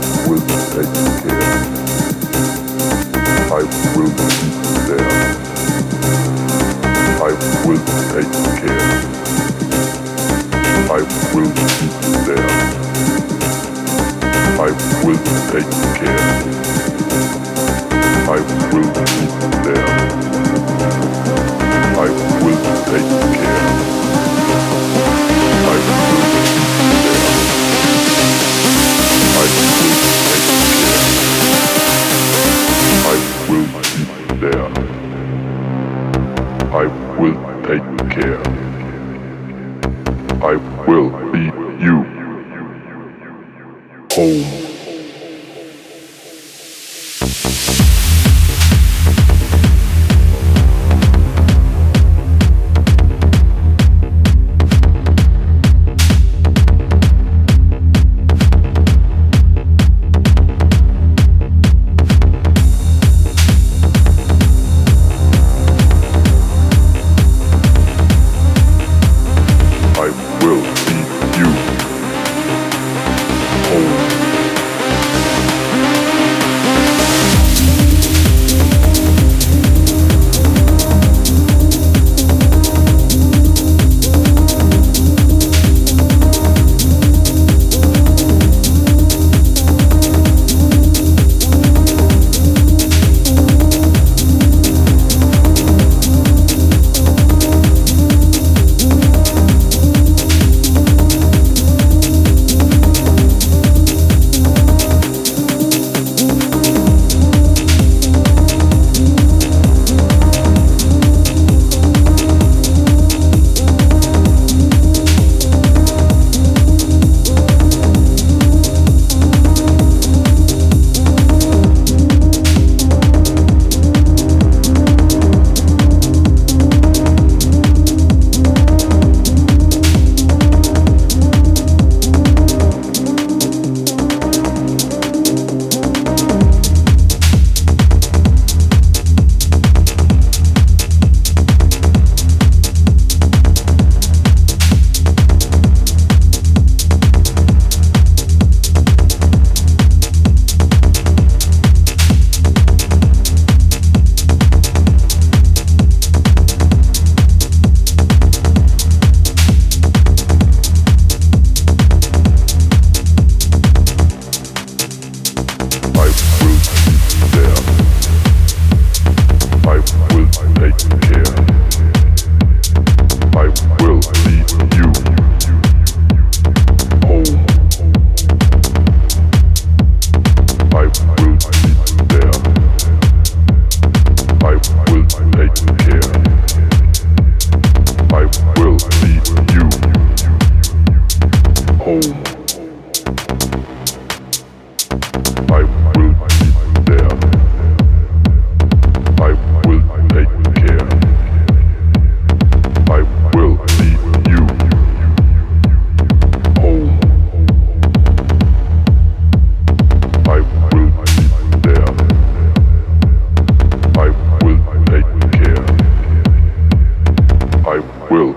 I will take care. I will be there. I will take care. I will be there. I will take care. I will be there. I will take care. There. I will take care. I will be you. Home. will.